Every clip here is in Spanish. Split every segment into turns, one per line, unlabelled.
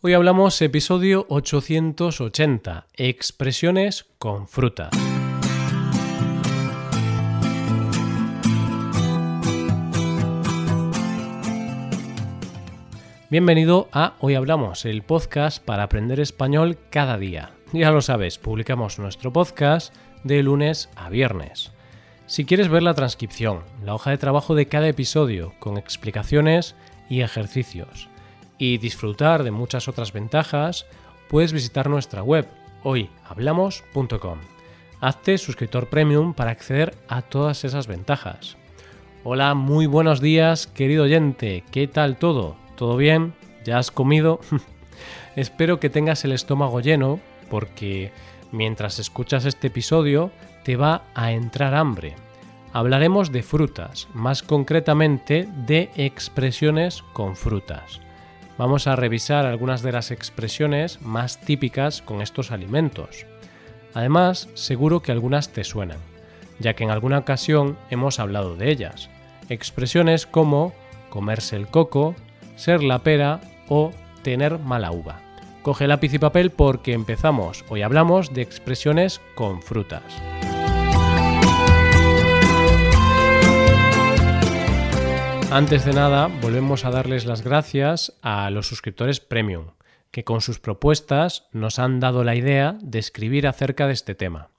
Hoy hablamos episodio 880, expresiones con fruta. Bienvenido a Hoy Hablamos, el podcast para aprender español cada día. Ya lo sabes, publicamos nuestro podcast de lunes a viernes. Si quieres ver la transcripción, la hoja de trabajo de cada episodio, con explicaciones y ejercicios, y disfrutar de muchas otras ventajas, puedes visitar nuestra web hoyhablamos.com. Hazte suscriptor premium para acceder a todas esas ventajas. Hola, muy buenos días, querido oyente. ¿Qué tal todo? ¿Todo bien? ¿Ya has comido? Espero que tengas el estómago lleno porque mientras escuchas este episodio te va a entrar hambre. Hablaremos de frutas, más concretamente de expresiones con frutas vamos a revisar algunas de las expresiones más típicas con estos alimentos. Además, seguro que algunas te suenan, ya que en alguna ocasión hemos hablado de ellas. Expresiones como comerse el coco, ser la pera o tener mala uva. Coge lápiz y papel porque empezamos. Hoy hablamos de expresiones con frutas. Antes de nada, volvemos a darles las gracias a los suscriptores premium, que con sus propuestas nos han dado la idea de escribir acerca de este tema.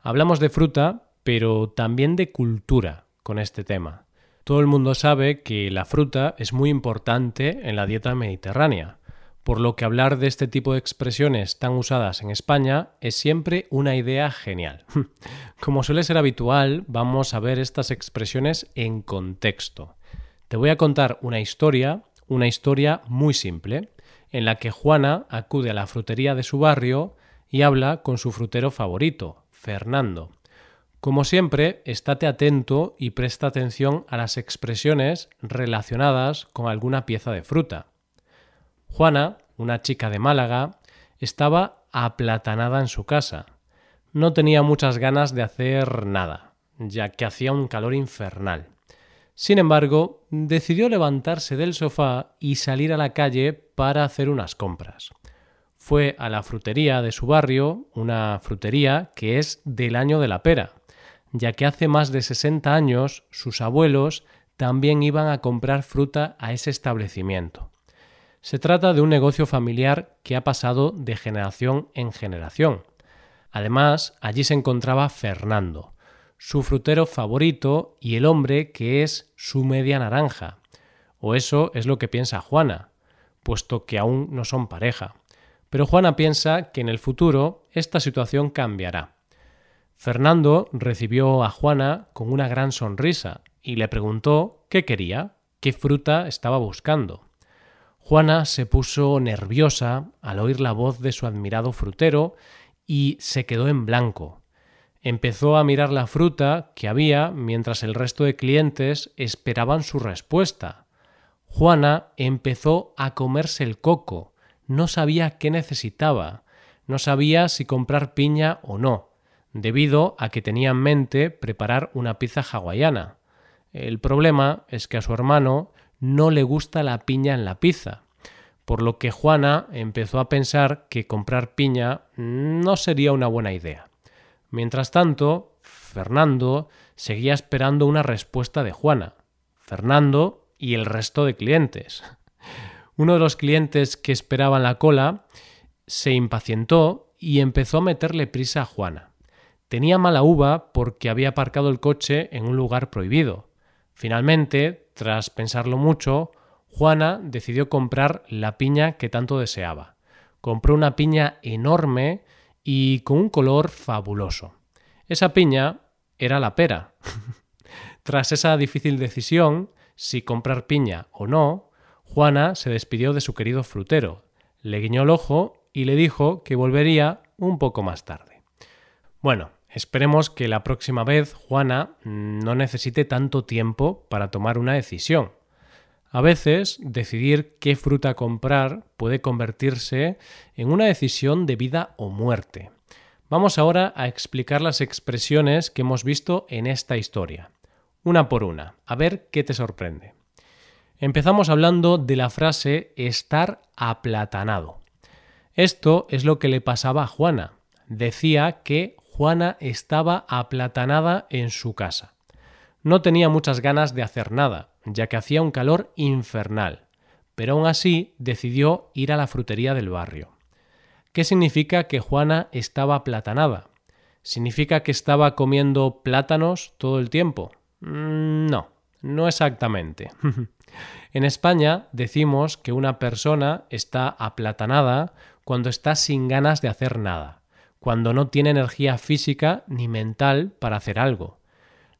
Hablamos de fruta, pero también de cultura con este tema. Todo el mundo sabe que la fruta es muy importante en la dieta mediterránea, por lo que hablar de este tipo de expresiones tan usadas en España es siempre una idea genial. Como suele ser habitual, vamos a ver estas expresiones en contexto. Te voy a contar una historia, una historia muy simple, en la que Juana acude a la frutería de su barrio y habla con su frutero favorito, Fernando. Como siempre, estate atento y presta atención a las expresiones relacionadas con alguna pieza de fruta. Juana, una chica de Málaga, estaba aplatanada en su casa. No tenía muchas ganas de hacer nada, ya que hacía un calor infernal. Sin embargo, decidió levantarse del sofá y salir a la calle para hacer unas compras. Fue a la frutería de su barrio, una frutería que es del año de la pera, ya que hace más de 60 años sus abuelos también iban a comprar fruta a ese establecimiento. Se trata de un negocio familiar que ha pasado de generación en generación. Además, allí se encontraba Fernando, su frutero favorito y el hombre que es su media naranja. O eso es lo que piensa Juana, puesto que aún no son pareja. Pero Juana piensa que en el futuro esta situación cambiará. Fernando recibió a Juana con una gran sonrisa y le preguntó qué quería, qué fruta estaba buscando. Juana se puso nerviosa al oír la voz de su admirado frutero y se quedó en blanco, Empezó a mirar la fruta que había mientras el resto de clientes esperaban su respuesta. Juana empezó a comerse el coco. No sabía qué necesitaba. No sabía si comprar piña o no, debido a que tenía en mente preparar una pizza hawaiana. El problema es que a su hermano no le gusta la piña en la pizza, por lo que Juana empezó a pensar que comprar piña no sería una buena idea. Mientras tanto, Fernando seguía esperando una respuesta de Juana. Fernando y el resto de clientes. Uno de los clientes que esperaban la cola se impacientó y empezó a meterle prisa a Juana. Tenía mala uva porque había aparcado el coche en un lugar prohibido. Finalmente, tras pensarlo mucho, Juana decidió comprar la piña que tanto deseaba. Compró una piña enorme y con un color fabuloso. Esa piña era la pera. Tras esa difícil decisión, si comprar piña o no, Juana se despidió de su querido frutero, le guiñó el ojo y le dijo que volvería un poco más tarde. Bueno, esperemos que la próxima vez Juana no necesite tanto tiempo para tomar una decisión. A veces, decidir qué fruta comprar puede convertirse en una decisión de vida o muerte. Vamos ahora a explicar las expresiones que hemos visto en esta historia, una por una, a ver qué te sorprende. Empezamos hablando de la frase estar aplatanado. Esto es lo que le pasaba a Juana. Decía que Juana estaba aplatanada en su casa. No tenía muchas ganas de hacer nada, ya que hacía un calor infernal, pero aún así decidió ir a la frutería del barrio. ¿Qué significa que Juana estaba aplatanada? ¿Significa que estaba comiendo plátanos todo el tiempo? Mm, no, no exactamente. en España decimos que una persona está aplatanada cuando está sin ganas de hacer nada, cuando no tiene energía física ni mental para hacer algo.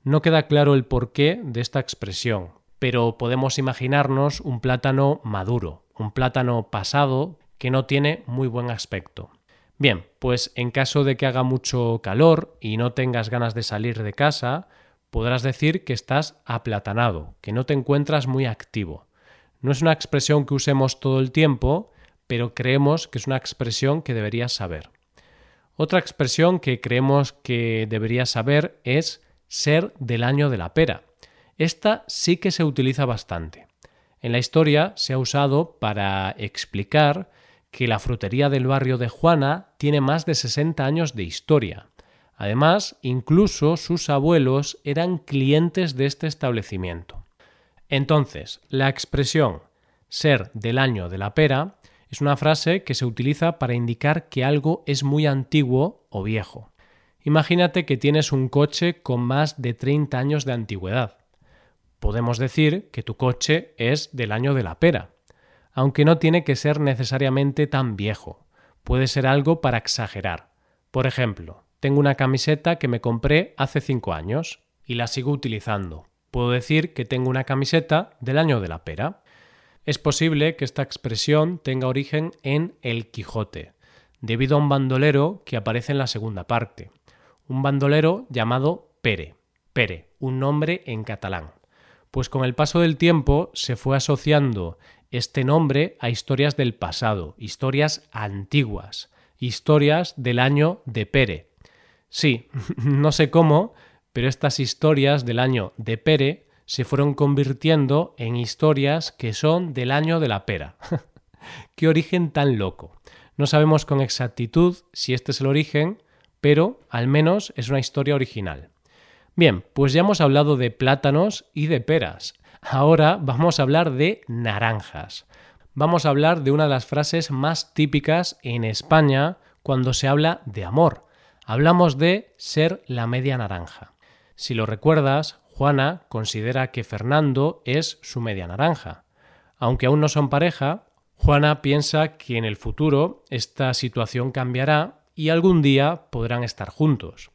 No queda claro el porqué de esta expresión, pero podemos imaginarnos un plátano maduro, un plátano pasado que no tiene muy buen aspecto. Bien, pues en caso de que haga mucho calor y no tengas ganas de salir de casa, podrás decir que estás aplatanado, que no te encuentras muy activo. No es una expresión que usemos todo el tiempo, pero creemos que es una expresión que deberías saber. Otra expresión que creemos que deberías saber es ser del año de la pera. Esta sí que se utiliza bastante. En la historia se ha usado para explicar que la frutería del barrio de Juana tiene más de 60 años de historia. Además, incluso sus abuelos eran clientes de este establecimiento. Entonces, la expresión ser del año de la pera es una frase que se utiliza para indicar que algo es muy antiguo o viejo. Imagínate que tienes un coche con más de 30 años de antigüedad. Podemos decir que tu coche es del año de la pera aunque no tiene que ser necesariamente tan viejo. Puede ser algo para exagerar. Por ejemplo, tengo una camiseta que me compré hace 5 años y la sigo utilizando. Puedo decir que tengo una camiseta del año de la pera. Es posible que esta expresión tenga origen en El Quijote, debido a un bandolero que aparece en la segunda parte. Un bandolero llamado Pere. Pere, un nombre en catalán. Pues con el paso del tiempo se fue asociando este nombre a historias del pasado, historias antiguas, historias del año de Pere. Sí, no sé cómo, pero estas historias del año de Pere se fueron convirtiendo en historias que son del año de la pera. ¡Qué origen tan loco! No sabemos con exactitud si este es el origen, pero al menos es una historia original. Bien, pues ya hemos hablado de plátanos y de peras. Ahora vamos a hablar de naranjas. Vamos a hablar de una de las frases más típicas en España cuando se habla de amor. Hablamos de ser la media naranja. Si lo recuerdas, Juana considera que Fernando es su media naranja. Aunque aún no son pareja, Juana piensa que en el futuro esta situación cambiará y algún día podrán estar juntos.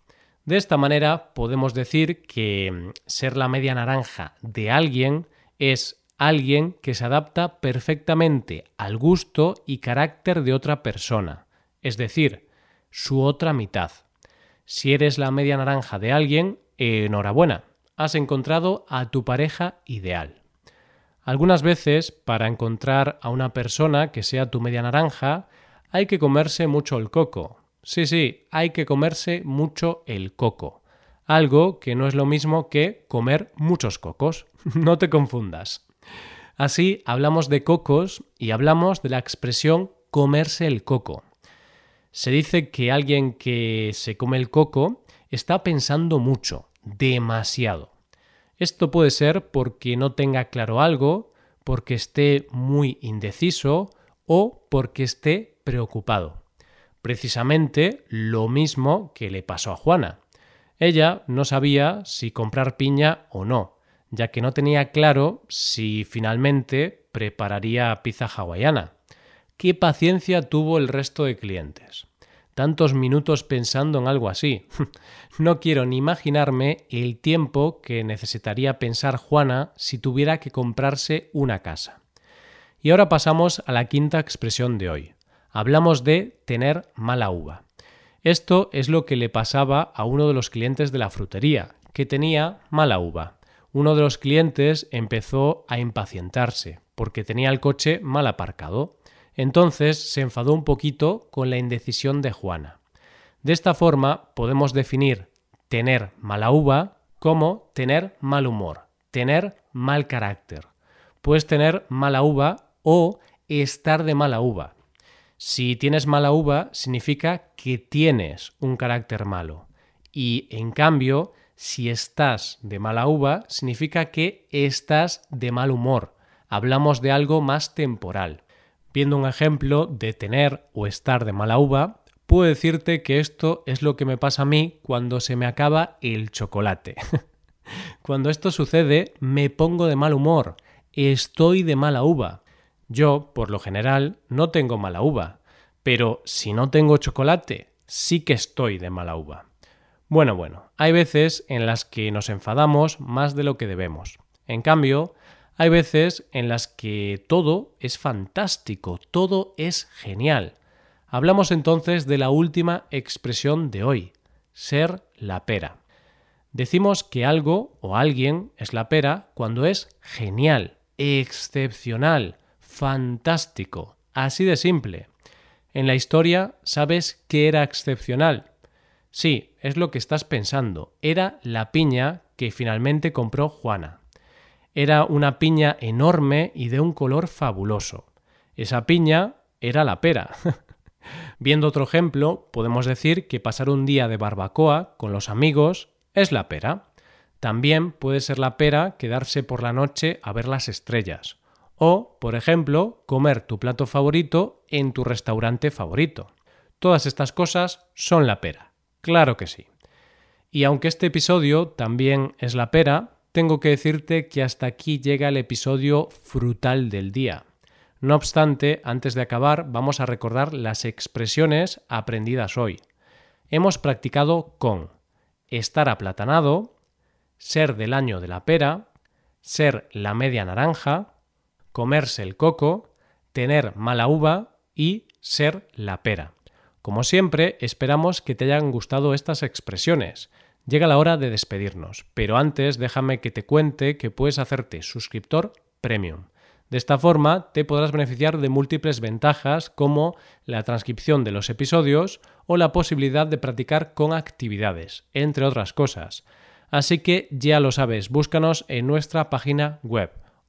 De esta manera podemos decir que mm, ser la media naranja de alguien es alguien que se adapta perfectamente al gusto y carácter de otra persona, es decir, su otra mitad. Si eres la media naranja de alguien, enhorabuena, has encontrado a tu pareja ideal. Algunas veces, para encontrar a una persona que sea tu media naranja, hay que comerse mucho el coco, Sí, sí, hay que comerse mucho el coco. Algo que no es lo mismo que comer muchos cocos. no te confundas. Así hablamos de cocos y hablamos de la expresión comerse el coco. Se dice que alguien que se come el coco está pensando mucho, demasiado. Esto puede ser porque no tenga claro algo, porque esté muy indeciso o porque esté preocupado precisamente lo mismo que le pasó a Juana. Ella no sabía si comprar piña o no, ya que no tenía claro si finalmente prepararía pizza hawaiana. ¿Qué paciencia tuvo el resto de clientes? Tantos minutos pensando en algo así. no quiero ni imaginarme el tiempo que necesitaría pensar Juana si tuviera que comprarse una casa. Y ahora pasamos a la quinta expresión de hoy hablamos de tener mala uva. Esto es lo que le pasaba a uno de los clientes de la frutería, que tenía mala uva. Uno de los clientes empezó a impacientarse porque tenía el coche mal aparcado. Entonces se enfadó un poquito con la indecisión de Juana. De esta forma podemos definir tener mala uva como tener mal humor, tener mal carácter. puedes tener mala uva o estar de mala uva. Si tienes mala uva, significa que tienes un carácter malo. Y en cambio, si estás de mala uva, significa que estás de mal humor. Hablamos de algo más temporal. Viendo un ejemplo de tener o estar de mala uva, puedo decirte que esto es lo que me pasa a mí cuando se me acaba el chocolate. cuando esto sucede, me pongo de mal humor, estoy de mala uva. Yo, por lo general, no tengo mala uva, pero si no tengo chocolate, sí que estoy de mala uva. Bueno, bueno, hay veces en las que nos enfadamos más de lo que debemos. En cambio, hay veces en las que todo es fantástico, todo es genial. Hablamos entonces de la última expresión de hoy, ser la pera. Decimos que algo o alguien es la pera cuando es genial, excepcional, fantástico, así de simple. En la historia sabes que era excepcional. Sí, es lo que estás pensando. Era la piña que finalmente compró Juana. Era una piña enorme y de un color fabuloso. Esa piña era la pera. Viendo otro ejemplo, podemos decir que pasar un día de barbacoa con los amigos es la pera. También puede ser la pera quedarse por la noche a ver las estrellas o, por ejemplo, comer tu plato favorito en tu restaurante favorito. Todas estas cosas son la pera. Claro que sí. Y aunque este episodio también es la pera, tengo que decirte que hasta aquí llega el episodio frutal del día. No obstante, antes de acabar, vamos a recordar las expresiones aprendidas hoy. Hemos practicado con estar aplatanado, ser del año de la pera, ser la media naranja, comerse el coco, tener mala uva y ser la pera. Como siempre, esperamos que te hayan gustado estas expresiones. Llega la hora de despedirnos, pero antes déjame que te cuente que puedes hacerte suscriptor premium. De esta forma te podrás beneficiar de múltiples ventajas como la transcripción de los episodios o la posibilidad de practicar con actividades, entre otras cosas. Así que ya lo sabes, búscanos en nuestra página web